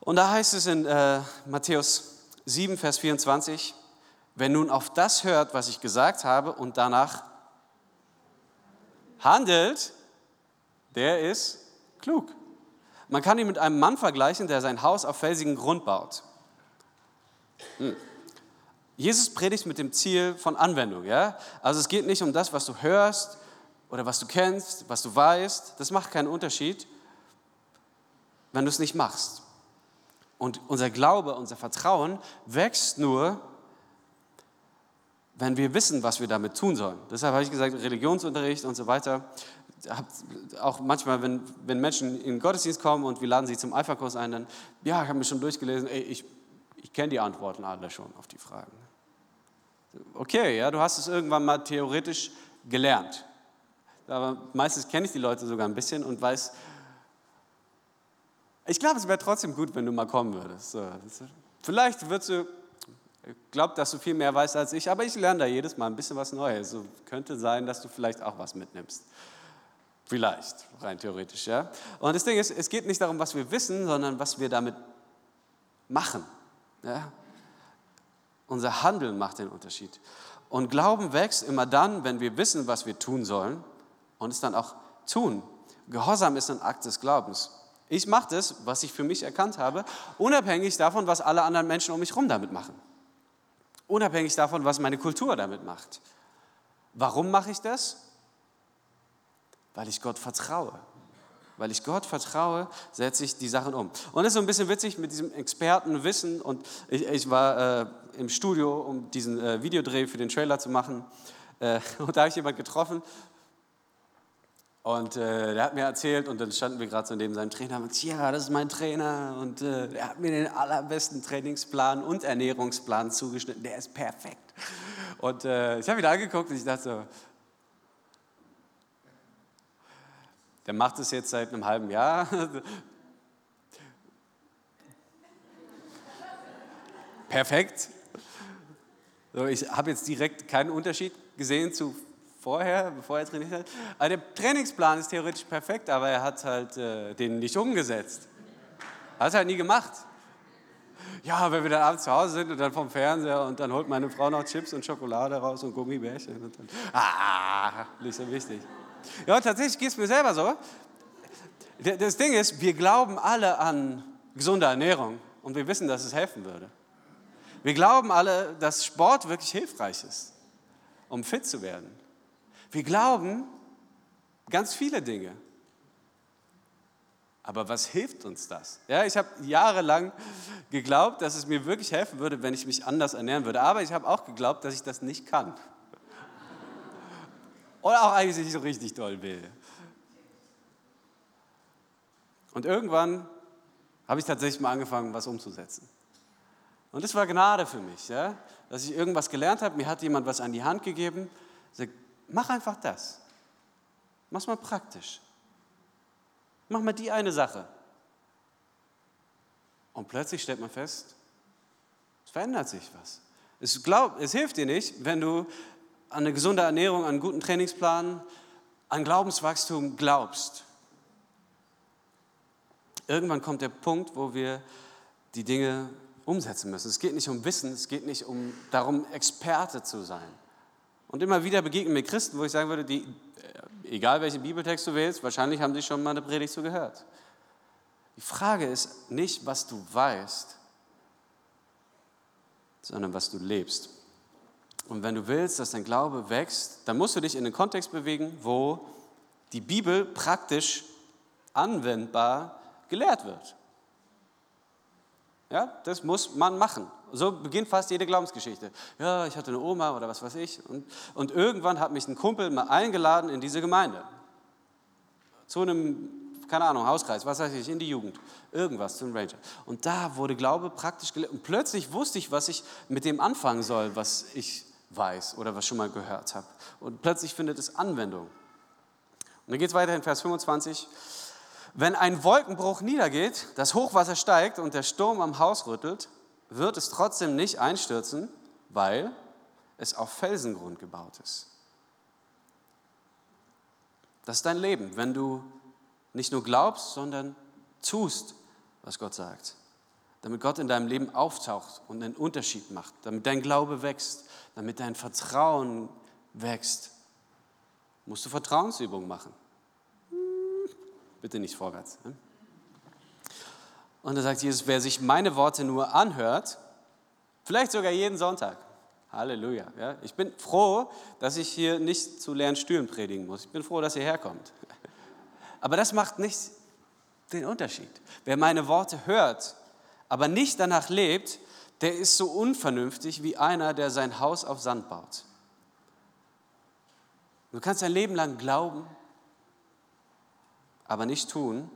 Und da heißt es in äh, Matthäus 7, Vers 24, Wer nun auf das hört, was ich gesagt habe und danach handelt, der ist klug. Man kann ihn mit einem Mann vergleichen, der sein Haus auf felsigen Grund baut. Hm. Jesus predigt mit dem Ziel von Anwendung. Ja? Also es geht nicht um das, was du hörst oder was du kennst, was du weißt. Das macht keinen Unterschied, wenn du es nicht machst. Und unser Glaube, unser Vertrauen wächst nur, wenn wir wissen, was wir damit tun sollen. Deshalb habe ich gesagt, Religionsunterricht und so weiter. Auch manchmal, wenn, wenn Menschen in den Gottesdienst kommen und wir laden sie zum Alpha-Kurs ein, dann, ja, ich habe mir schon durchgelesen, ey, ich, ich kenne die Antworten alle schon auf die Fragen. Okay, ja, du hast es irgendwann mal theoretisch gelernt. Aber meistens kenne ich die Leute sogar ein bisschen und weiß, ich glaube, es wäre trotzdem gut, wenn du mal kommen würdest. Vielleicht würdest du glaube, dass du viel mehr weißt als ich, aber ich lerne da jedes Mal ein bisschen was Neues. So könnte sein, dass du vielleicht auch was mitnimmst. Vielleicht, rein theoretisch, ja. Und das Ding ist, es geht nicht darum, was wir wissen, sondern was wir damit machen. Ja? Unser Handeln macht den Unterschied. Und Glauben wächst immer dann, wenn wir wissen, was wir tun sollen und es dann auch tun. Gehorsam ist ein Akt des Glaubens. Ich mache das, was ich für mich erkannt habe, unabhängig davon, was alle anderen Menschen um mich herum damit machen. Unabhängig davon, was meine Kultur damit macht. Warum mache ich das? Weil ich Gott vertraue. Weil ich Gott vertraue, setze ich die Sachen um. Und es ist so ein bisschen witzig mit diesem Expertenwissen. Und ich, ich war äh, im Studio, um diesen äh, Videodreh für den Trailer zu machen. Äh, und da habe ich jemanden getroffen, und äh, der hat mir erzählt, und dann standen wir gerade so neben seinem Trainer und ja, das ist mein Trainer. Und äh, er hat mir den allerbesten Trainingsplan und Ernährungsplan zugeschnitten. Der ist perfekt. Und äh, ich habe ihn angeguckt und ich dachte so, der macht es jetzt seit einem halben Jahr. perfekt. So, ich habe jetzt direkt keinen Unterschied gesehen zu vorher, bevor er trainiert hat. Aber der Trainingsplan ist theoretisch perfekt, aber er hat halt äh, den nicht umgesetzt. Hat es halt nie gemacht. Ja, wenn wir dann abends zu Hause sind und dann vom Fernseher und dann holt meine Frau noch Chips und Schokolade raus und Gummibärchen und dann, ah, nicht so wichtig. Ja, tatsächlich geht es mir selber so. Das Ding ist, wir glauben alle an gesunde Ernährung und wir wissen, dass es helfen würde. Wir glauben alle, dass Sport wirklich hilfreich ist, um fit zu werden. Wir glauben ganz viele Dinge. Aber was hilft uns das? Ja, ich habe jahrelang geglaubt, dass es mir wirklich helfen würde, wenn ich mich anders ernähren würde. Aber ich habe auch geglaubt, dass ich das nicht kann. Oder auch eigentlich nicht so richtig doll will. Und irgendwann habe ich tatsächlich mal angefangen, was umzusetzen. Und das war Gnade für mich, ja? dass ich irgendwas gelernt habe. Mir hat jemand was an die Hand gegeben. Sagt, mach einfach das. Mach's mal praktisch. Mach mal die eine Sache. Und plötzlich stellt man fest, es verändert sich was. Es, glaub, es hilft dir nicht, wenn du an eine gesunde Ernährung, an einen guten Trainingsplan, an Glaubenswachstum glaubst. Irgendwann kommt der Punkt, wo wir die Dinge umsetzen müssen. Es geht nicht um Wissen, es geht nicht um darum, Experte zu sein. Und immer wieder begegnen mir Christen, wo ich sagen würde, die, egal welchen Bibeltext du wählst, wahrscheinlich haben sie schon mal eine Predigt so gehört. Die Frage ist nicht, was du weißt, sondern was du lebst. Und wenn du willst, dass dein Glaube wächst, dann musst du dich in den Kontext bewegen, wo die Bibel praktisch anwendbar gelehrt wird. Ja, das muss man machen. So beginnt fast jede Glaubensgeschichte. Ja, ich hatte eine Oma oder was weiß ich. Und, und irgendwann hat mich ein Kumpel mal eingeladen in diese Gemeinde. Zu einem, keine Ahnung, Hauskreis, was weiß ich, in die Jugend. Irgendwas, zum Ranger. Und da wurde Glaube praktisch gelehrt. Und plötzlich wusste ich, was ich mit dem anfangen soll, was ich weiß oder was schon mal gehört habe. Und plötzlich findet es Anwendung. Und dann geht es weiter in Vers 25. Wenn ein Wolkenbruch niedergeht, das Hochwasser steigt und der Sturm am Haus rüttelt, wird es trotzdem nicht einstürzen, weil es auf Felsengrund gebaut ist. Das ist dein Leben, wenn du nicht nur glaubst, sondern tust, was Gott sagt. Damit Gott in deinem Leben auftaucht und einen Unterschied macht, damit dein Glaube wächst, damit dein Vertrauen wächst, musst du Vertrauensübungen machen. Bitte nicht vorwärts. Und da sagt Jesus, wer sich meine Worte nur anhört, vielleicht sogar jeden Sonntag. Halleluja. Ja? Ich bin froh, dass ich hier nicht zu leeren Stühlen predigen muss. Ich bin froh, dass ihr herkommt. Aber das macht nicht den Unterschied. Wer meine Worte hört, aber nicht danach lebt, der ist so unvernünftig wie einer, der sein Haus auf Sand baut. Du kannst dein Leben lang glauben, aber nicht tun,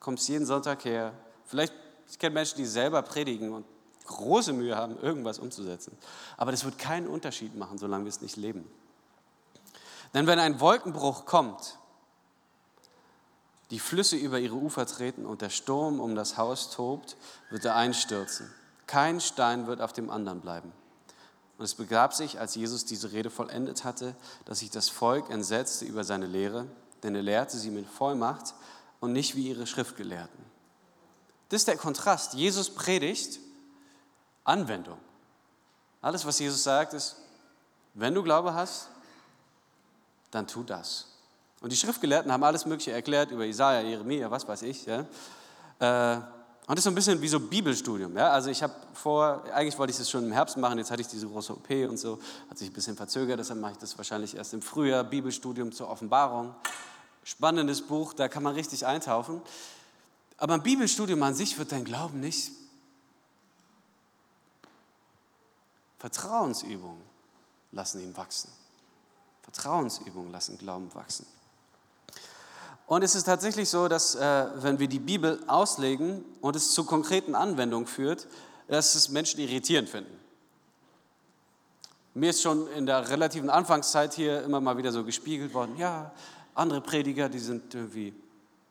kommst jeden Sonntag her. Vielleicht, ich kenne Menschen, die selber predigen und große Mühe haben, irgendwas umzusetzen. Aber das wird keinen Unterschied machen, solange wir es nicht leben. Denn wenn ein Wolkenbruch kommt, die Flüsse über ihre Ufer treten und der Sturm um das Haus tobt, wird er einstürzen. Kein Stein wird auf dem anderen bleiben. Und es begab sich, als Jesus diese Rede vollendet hatte, dass sich das Volk entsetzte über seine Lehre denn er lehrte sie mit Vollmacht und nicht wie ihre Schriftgelehrten. Das ist der Kontrast. Jesus predigt Anwendung. Alles, was Jesus sagt, ist, wenn du Glaube hast, dann tu das. Und die Schriftgelehrten haben alles Mögliche erklärt über Isaiah, Jeremia, was weiß ich. Ja. Äh, und das ist so ein bisschen wie so Bibelstudium. Ja? Also ich habe vor, eigentlich wollte ich das schon im Herbst machen, jetzt hatte ich diese große OP und so, hat sich ein bisschen verzögert, deshalb mache ich das wahrscheinlich erst im Frühjahr, Bibelstudium zur Offenbarung. Spannendes Buch, da kann man richtig eintauchen. Aber ein Bibelstudium an sich wird dein Glauben nicht. Vertrauensübungen lassen ihn wachsen. Vertrauensübungen lassen Glauben wachsen. Und es ist tatsächlich so, dass äh, wenn wir die Bibel auslegen und es zu konkreten Anwendungen führt, dass es Menschen irritierend finden. Mir ist schon in der relativen Anfangszeit hier immer mal wieder so gespiegelt worden, ja, andere Prediger, die sind irgendwie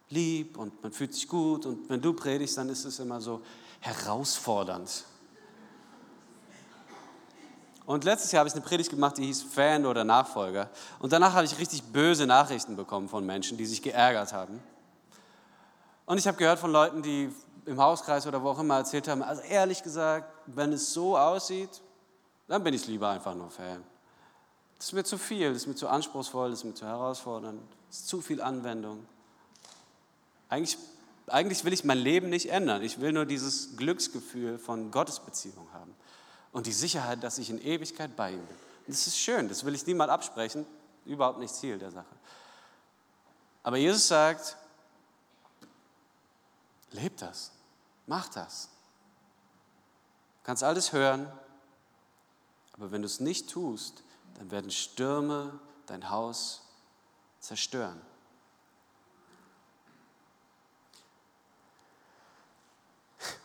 lieb und man fühlt sich gut und wenn du predigst, dann ist es immer so herausfordernd. Und letztes Jahr habe ich eine Predigt gemacht, die hieß Fan oder Nachfolger. Und danach habe ich richtig böse Nachrichten bekommen von Menschen, die sich geärgert haben. Und ich habe gehört von Leuten, die im Hauskreis oder wo auch immer erzählt haben, also ehrlich gesagt, wenn es so aussieht, dann bin ich lieber einfach nur Fan. Das ist mir zu viel, das ist mir zu anspruchsvoll, das ist mir zu herausfordernd, das ist zu viel Anwendung. Eigentlich, eigentlich will ich mein Leben nicht ändern. Ich will nur dieses Glücksgefühl von Gottesbeziehung haben und die Sicherheit, dass ich in Ewigkeit bei ihm bin. Und das ist schön, das will ich niemand absprechen, überhaupt nicht Ziel der Sache. Aber Jesus sagt, lebt das, mach das. Du kannst alles hören, aber wenn du es nicht tust, dann werden Stürme dein Haus zerstören.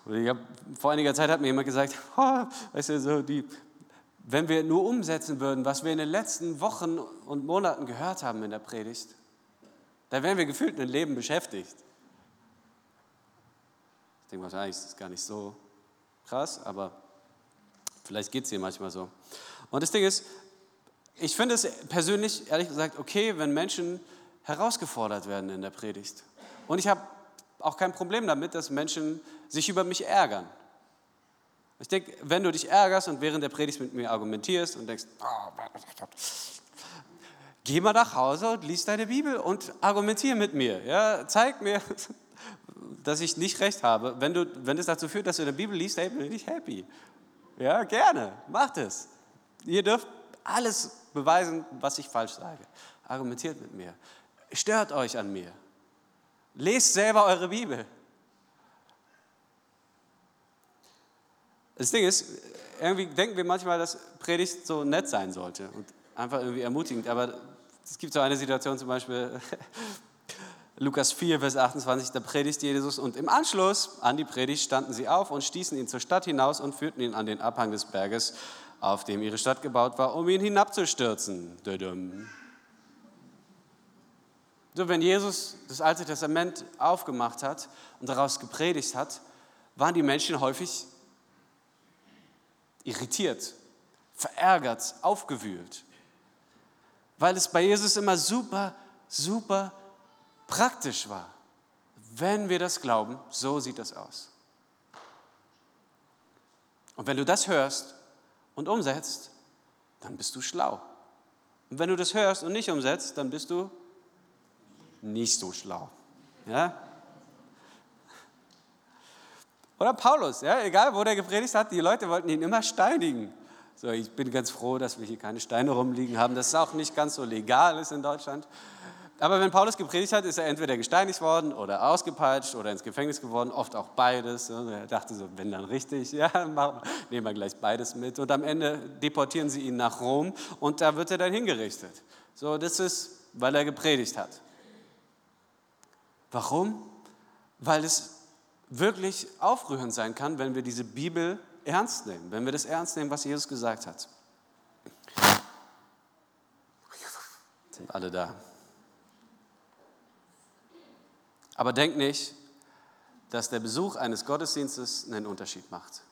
Hab, vor einiger Zeit hat mir jemand gesagt, oh, weißt du, so die, wenn wir nur umsetzen würden, was wir in den letzten Wochen und Monaten gehört haben in der Predigt, dann wären wir gefühlt ein Leben beschäftigt. Ich denke ist das gar nicht so krass, aber vielleicht geht es dir manchmal so. Und das Ding ist, ich finde es persönlich, ehrlich gesagt, okay, wenn Menschen herausgefordert werden in der Predigt. Und ich habe auch kein Problem damit, dass Menschen sich über mich ärgern. Ich denke, wenn du dich ärgerst und während der Predigt mit mir argumentierst und denkst, oh, geh mal nach Hause und lies deine Bibel und argumentiere mit mir. Ja, zeig mir, dass ich nicht recht habe. Wenn, du, wenn es dazu führt, dass du in der Bibel liest, hey, bin ich happy. Ja, gerne, macht es. Ihr dürft alles beweisen, was ich falsch sage. Argumentiert mit mir. Stört euch an mir. Lest selber eure Bibel. Das Ding ist, irgendwie denken wir manchmal, dass Predigt so nett sein sollte und einfach irgendwie ermutigend. Aber es gibt so eine Situation zum Beispiel, Lukas 4, Vers 28, da predigt Jesus und im Anschluss an die Predigt standen sie auf und stießen ihn zur Stadt hinaus und führten ihn an den Abhang des Berges, auf dem ihre Stadt gebaut war, um ihn hinabzustürzen. So, wenn Jesus das Alte Testament aufgemacht hat und daraus gepredigt hat, waren die Menschen häufig irritiert, verärgert, aufgewühlt, weil es bei Jesus immer super, super praktisch war. Wenn wir das glauben, so sieht das aus. Und wenn du das hörst und umsetzt, dann bist du schlau. Und wenn du das hörst und nicht umsetzt, dann bist du nicht so schlau. Ja? Oder Paulus, ja, egal wo der gepredigt hat, die Leute wollten ihn immer steinigen. So, ich bin ganz froh, dass wir hier keine Steine rumliegen haben, dass es auch nicht ganz so legal ist in Deutschland. Aber wenn Paulus gepredigt hat, ist er entweder gesteinigt worden oder ausgepeitscht oder ins Gefängnis geworden, oft auch beides. Er dachte so, wenn dann richtig, ja, nehmen wir gleich beides mit. Und am Ende deportieren sie ihn nach Rom und da wird er dann hingerichtet. So, das ist, weil er gepredigt hat. Warum? Weil es wirklich aufrührend sein kann, wenn wir diese Bibel ernst nehmen, wenn wir das ernst nehmen, was Jesus gesagt hat. Sind alle da? Aber denk nicht, dass der Besuch eines Gottesdienstes einen Unterschied macht.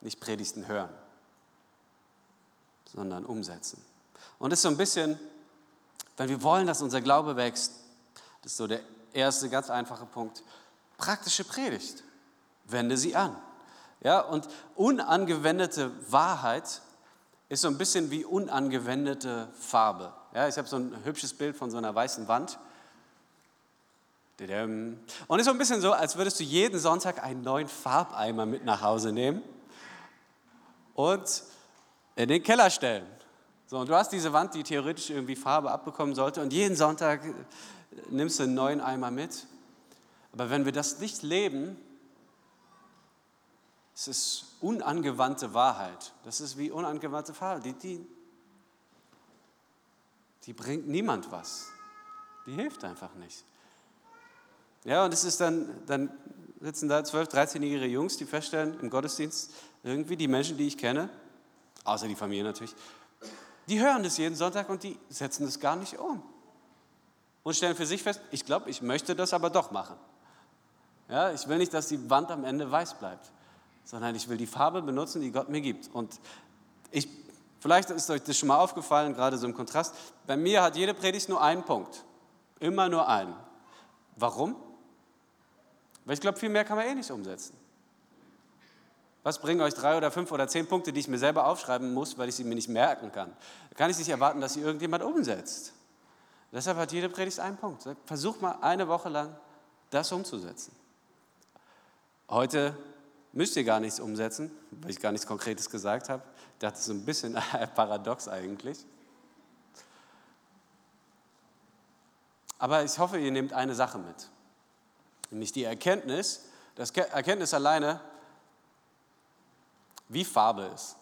Nicht Predigten hören, sondern umsetzen. Und das ist so ein bisschen weil wir wollen, dass unser Glaube wächst. Das ist so der erste ganz einfache Punkt. Praktische Predigt. Wende sie an. Ja, und unangewendete Wahrheit ist so ein bisschen wie unangewendete Farbe. Ja, ich habe so ein hübsches Bild von so einer weißen Wand. Und ist so ein bisschen so, als würdest du jeden Sonntag einen neuen Farbeimer mit nach Hause nehmen und in den Keller stellen. So, und du hast diese Wand, die theoretisch irgendwie Farbe abbekommen sollte, und jeden Sonntag nimmst du einen neuen Eimer mit. Aber wenn wir das nicht leben, es ist unangewandte Wahrheit. Das ist wie unangewandte Wahrheit. Die, die, die bringt niemand was. Die hilft einfach nicht. Ja, und es ist dann, dann sitzen da 12-, 13-jährige Jungs, die feststellen im Gottesdienst, irgendwie die Menschen, die ich kenne, außer die Familie natürlich, die hören das jeden Sonntag und die setzen es gar nicht um. Und stellen für sich fest, ich glaube, ich möchte das aber doch machen. Ja, ich will nicht, dass die Wand am Ende weiß bleibt, sondern ich will die Farbe benutzen, die Gott mir gibt. Und ich, vielleicht ist euch das schon mal aufgefallen, gerade so im Kontrast. Bei mir hat jede Predigt nur einen Punkt. Immer nur einen. Warum? Weil ich glaube, viel mehr kann man eh nicht umsetzen. Was bringen euch drei oder fünf oder zehn Punkte, die ich mir selber aufschreiben muss, weil ich sie mir nicht merken kann? Da kann ich nicht erwarten, dass sie irgendjemand umsetzt. Deshalb hat jede Predigt einen Punkt. Versuch mal eine Woche lang das umzusetzen. Heute müsst ihr gar nichts umsetzen, weil ich gar nichts Konkretes gesagt habe. Das ist so ein bisschen paradox eigentlich. Aber ich hoffe, ihr nehmt eine Sache mit. Nämlich die Erkenntnis, das Erkenntnis alleine, wie Farbe ist.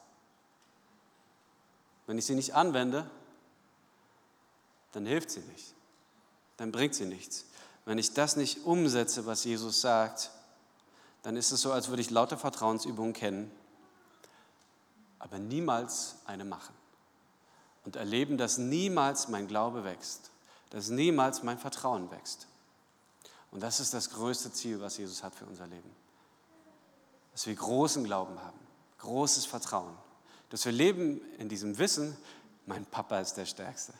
Wenn ich sie nicht anwende, dann hilft sie nicht. Dann bringt sie nichts. Wenn ich das nicht umsetze, was Jesus sagt, dann ist es so, als würde ich lauter Vertrauensübungen kennen, aber niemals eine machen. Und erleben, dass niemals mein Glaube wächst, dass niemals mein Vertrauen wächst. Und das ist das größte Ziel, was Jesus hat für unser Leben. Dass wir großen Glauben haben, großes Vertrauen. Dass wir leben in diesem Wissen, mein Papa ist der Stärkste.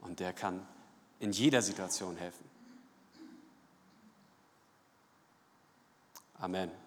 Und der kann in jeder Situation helfen. Amen.